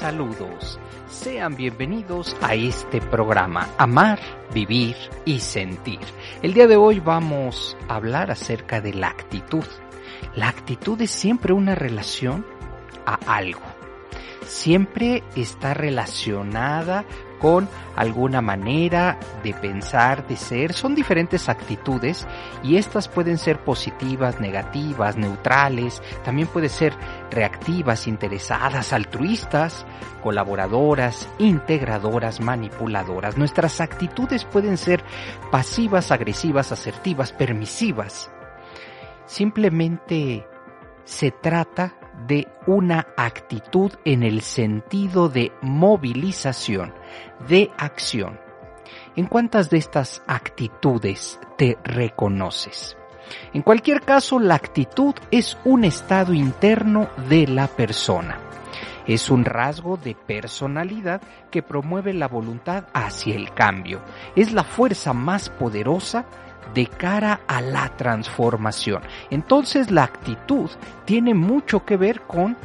Saludos, sean bienvenidos a este programa Amar, Vivir y Sentir. El día de hoy vamos a hablar acerca de la actitud. La actitud es siempre una relación a algo. Siempre está relacionada con alguna manera de pensar, de ser. Son diferentes actitudes y estas pueden ser positivas, negativas, neutrales. También pueden ser reactivas, interesadas, altruistas, colaboradoras, integradoras, manipuladoras. Nuestras actitudes pueden ser pasivas, agresivas, asertivas, permisivas. Simplemente se trata de una actitud en el sentido de movilización, de acción. ¿En cuántas de estas actitudes te reconoces? En cualquier caso, la actitud es un estado interno de la persona. Es un rasgo de personalidad que promueve la voluntad hacia el cambio. Es la fuerza más poderosa de cara a la transformación. Entonces la actitud tiene mucho que ver con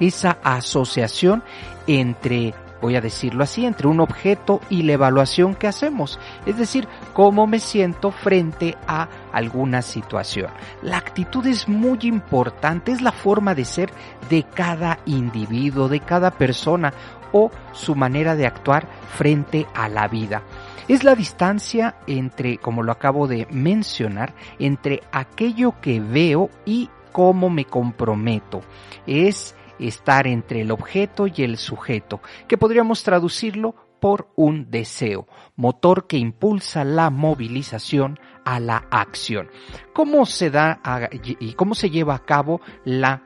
esa asociación entre, voy a decirlo así, entre un objeto y la evaluación que hacemos. Es decir, cómo me siento frente a alguna situación. La actitud es muy importante, es la forma de ser de cada individuo, de cada persona o su manera de actuar frente a la vida. Es la distancia entre, como lo acabo de mencionar, entre aquello que veo y cómo me comprometo. Es estar entre el objeto y el sujeto, que podríamos traducirlo por un deseo, motor que impulsa la movilización a la acción. ¿Cómo se da y cómo se lleva a cabo la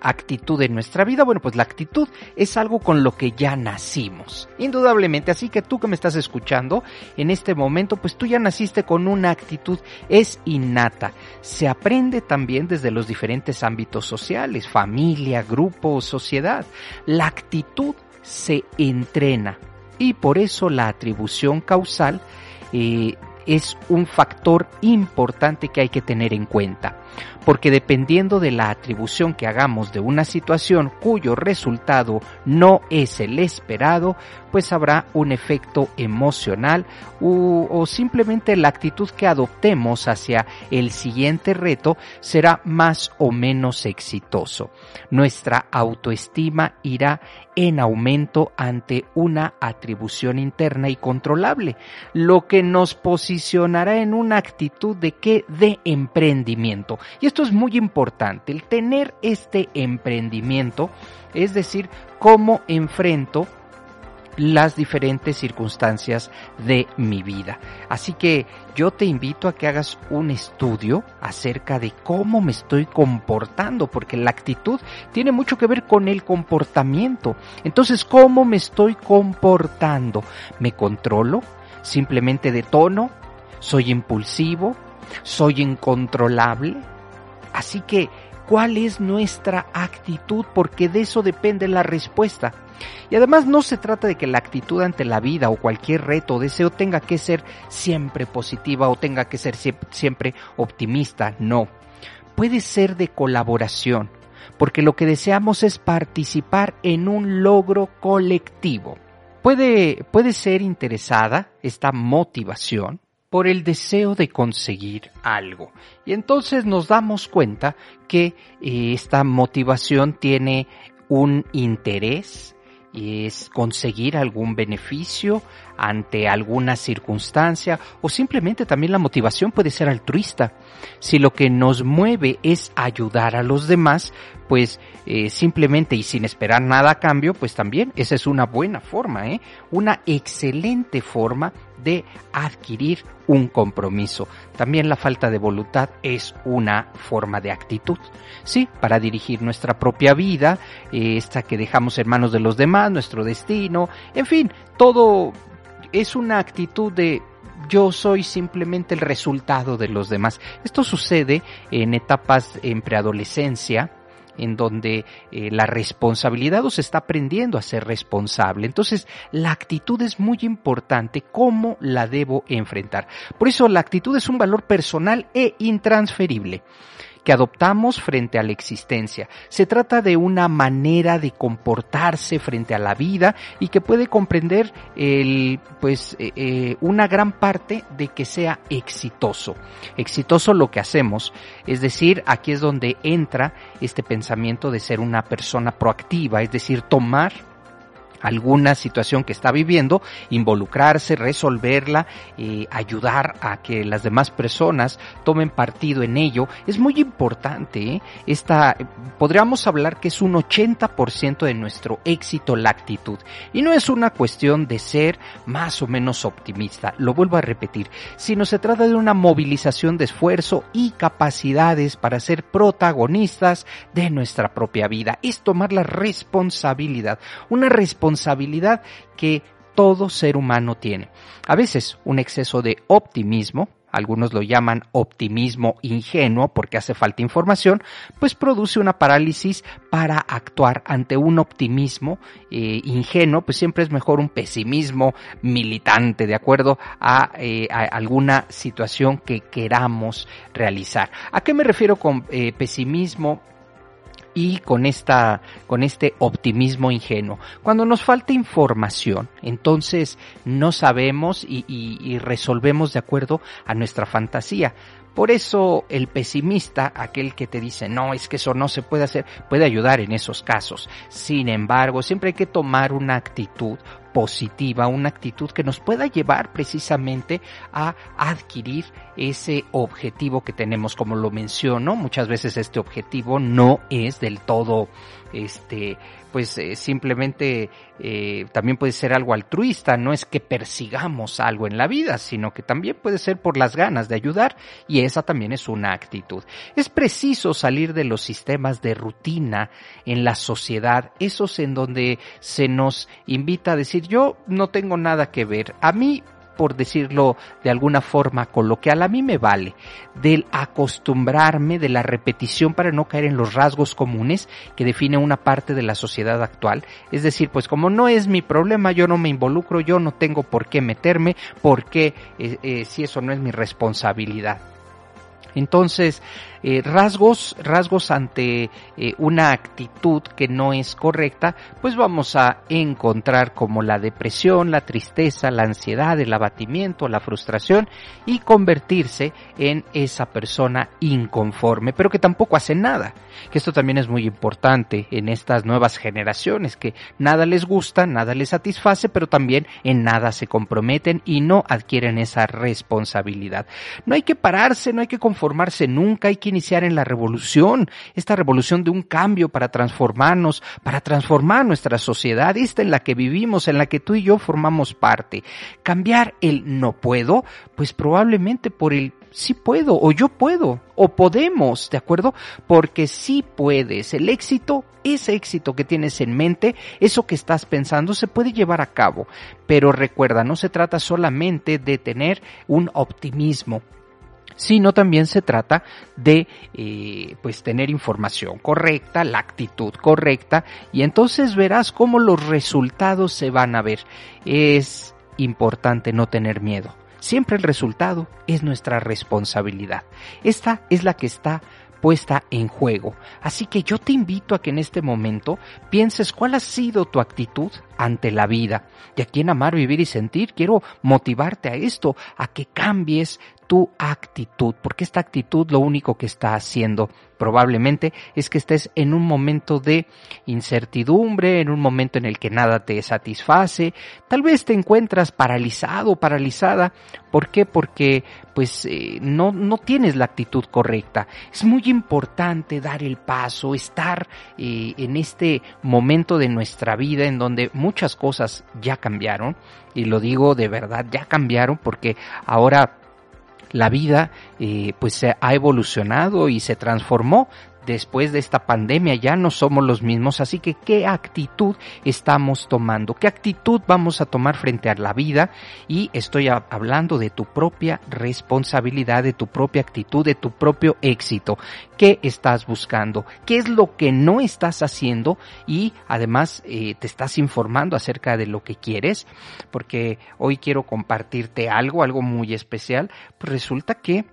actitud en nuestra vida? Bueno, pues la actitud es algo con lo que ya nacimos. Indudablemente, así que tú que me estás escuchando en este momento, pues tú ya naciste con una actitud, es innata. Se aprende también desde los diferentes ámbitos sociales, familia, grupo, sociedad. La actitud se entrena y por eso la atribución causal eh, es un factor importante que hay que tener en cuenta porque dependiendo de la atribución que hagamos de una situación cuyo resultado no es el esperado, pues habrá un efecto emocional o simplemente la actitud que adoptemos hacia el siguiente reto será más o menos exitoso. Nuestra autoestima irá en aumento ante una atribución interna y controlable, lo que nos posicionará en una actitud de que de emprendimiento. Y esto es muy importante, el tener este emprendimiento, es decir, cómo enfrento las diferentes circunstancias de mi vida. Así que yo te invito a que hagas un estudio acerca de cómo me estoy comportando, porque la actitud tiene mucho que ver con el comportamiento. Entonces, ¿cómo me estoy comportando? ¿Me controlo? ¿Simplemente de tono? ¿Soy impulsivo? ¿Soy incontrolable? Así que, ¿cuál es nuestra actitud? Porque de eso depende la respuesta. Y además no se trata de que la actitud ante la vida o cualquier reto o deseo tenga que ser siempre positiva o tenga que ser siempre optimista, no. Puede ser de colaboración, porque lo que deseamos es participar en un logro colectivo. Puede, puede ser interesada esta motivación por el deseo de conseguir algo. Y entonces nos damos cuenta que eh, esta motivación tiene un interés, es conseguir algún beneficio ante alguna circunstancia o simplemente también la motivación puede ser altruista. Si lo que nos mueve es ayudar a los demás, pues eh, simplemente y sin esperar nada a cambio, pues también esa es una buena forma, ¿eh? una excelente forma de adquirir un compromiso. También la falta de voluntad es una forma de actitud, sí, para dirigir nuestra propia vida, eh, esta que dejamos en manos de los demás, nuestro destino, en fin, todo es una actitud de yo soy simplemente el resultado de los demás. Esto sucede en etapas en preadolescencia, en donde eh, la responsabilidad o se está aprendiendo a ser responsable. Entonces, la actitud es muy importante, cómo la debo enfrentar. Por eso, la actitud es un valor personal e intransferible que adoptamos frente a la existencia. Se trata de una manera de comportarse frente a la vida y que puede comprender el, pues, eh, eh, una gran parte de que sea exitoso. Exitoso lo que hacemos, es decir, aquí es donde entra este pensamiento de ser una persona proactiva, es decir, tomar alguna situación que está viviendo, involucrarse, resolverla, eh, ayudar a que las demás personas tomen partido en ello. Es muy importante. ¿eh? Esta, podríamos hablar que es un 80% de nuestro éxito la actitud. Y no es una cuestión de ser más o menos optimista. Lo vuelvo a repetir. Sino se trata de una movilización de esfuerzo y capacidades para ser protagonistas de nuestra propia vida. Es tomar la responsabilidad. Una responsabilidad responsabilidad que todo ser humano tiene. A veces un exceso de optimismo, algunos lo llaman optimismo ingenuo porque hace falta información, pues produce una parálisis para actuar ante un optimismo eh, ingenuo, pues siempre es mejor un pesimismo militante, de acuerdo a, eh, alguna situación que queramos realizar. ¿A qué me refiero con eh, pesimismo y con esta, con este optimismo ingenuo. Cuando nos falta información, entonces no sabemos y, y resolvemos de acuerdo a nuestra fantasía. Por eso el pesimista, aquel que te dice, no, es que eso no se puede hacer, puede ayudar en esos casos. Sin embargo, siempre hay que tomar una actitud positiva, una actitud que nos pueda llevar precisamente a adquirir ese objetivo que tenemos, como lo menciono, muchas veces este objetivo no es del todo este pues eh, simplemente eh, también puede ser algo altruista, no es que persigamos algo en la vida, sino que también puede ser por las ganas de ayudar y esa también es una actitud. Es preciso salir de los sistemas de rutina en la sociedad, esos en donde se nos invita a decir yo no tengo nada que ver, a mí por decirlo de alguna forma coloquial, a mí me vale del acostumbrarme, de la repetición para no caer en los rasgos comunes que define una parte de la sociedad actual. Es decir, pues como no es mi problema, yo no me involucro, yo no tengo por qué meterme, porque eh, eh, si eso no es mi responsabilidad. Entonces, eh, rasgos, rasgos ante eh, una actitud que no es correcta, pues vamos a encontrar como la depresión, la tristeza, la ansiedad, el abatimiento, la frustración y convertirse en esa persona inconforme, pero que tampoco hace nada. Que esto también es muy importante en estas nuevas generaciones, que nada les gusta, nada les satisface, pero también en nada se comprometen y no adquieren esa responsabilidad. No hay que pararse, no hay que conformarse nunca, hay que iniciar en la revolución, esta revolución de un cambio para transformarnos, para transformar nuestra sociedad, esta en la que vivimos, en la que tú y yo formamos parte. Cambiar el no puedo, pues probablemente por el sí puedo, o yo puedo, o podemos, ¿de acuerdo? Porque sí puedes. El éxito, ese éxito que tienes en mente, eso que estás pensando, se puede llevar a cabo. Pero recuerda, no se trata solamente de tener un optimismo, sino también se trata de eh, pues tener información correcta, la actitud correcta y entonces verás cómo los resultados se van a ver. Es importante no tener miedo. Siempre el resultado es nuestra responsabilidad. Esta es la que está puesta en juego. Así que yo te invito a que en este momento pienses cuál ha sido tu actitud ante la vida. Y aquí en Amar, Vivir y Sentir quiero motivarte a esto, a que cambies tu actitud, porque esta actitud lo único que está haciendo probablemente es que estés en un momento de incertidumbre, en un momento en el que nada te satisface, tal vez te encuentras paralizado, paralizada, ¿por qué? Porque pues eh, no, no tienes la actitud correcta. Es muy importante dar el paso, estar eh, en este momento de nuestra vida en donde muchas cosas ya cambiaron, y lo digo de verdad, ya cambiaron porque ahora la vida eh, pues ha evolucionado y se transformó después de esta pandemia ya no somos los mismos, así que qué actitud estamos tomando, qué actitud vamos a tomar frente a la vida y estoy hablando de tu propia responsabilidad, de tu propia actitud, de tu propio éxito. ¿Qué estás buscando? ¿Qué es lo que no estás haciendo? Y además eh, te estás informando acerca de lo que quieres, porque hoy quiero compartirte algo, algo muy especial. Pues resulta que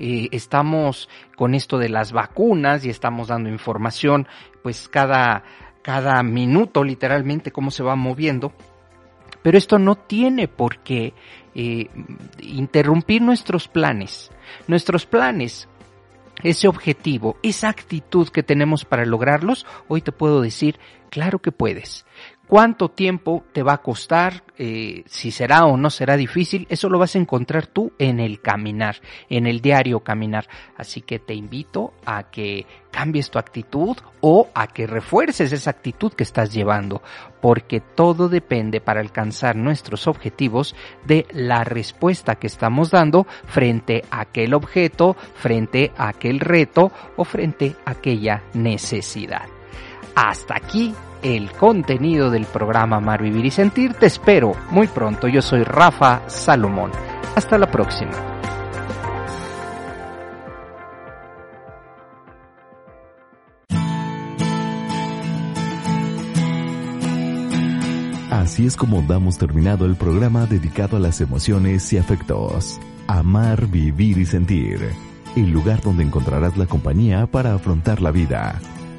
eh, estamos con esto de las vacunas y estamos dando información, pues cada, cada minuto literalmente cómo se va moviendo. Pero esto no tiene por qué eh, interrumpir nuestros planes. Nuestros planes ese objetivo, esa actitud que tenemos para lograrlos, hoy te puedo decir, claro que puedes cuánto tiempo te va a costar, eh, si será o no será difícil, eso lo vas a encontrar tú en el caminar, en el diario caminar. Así que te invito a que cambies tu actitud o a que refuerces esa actitud que estás llevando, porque todo depende para alcanzar nuestros objetivos de la respuesta que estamos dando frente a aquel objeto, frente a aquel reto o frente a aquella necesidad. Hasta aquí el contenido del programa Amar, Vivir y Sentir. Te espero muy pronto. Yo soy Rafa Salomón. Hasta la próxima. Así es como damos terminado el programa dedicado a las emociones y afectos. Amar, vivir y sentir. El lugar donde encontrarás la compañía para afrontar la vida.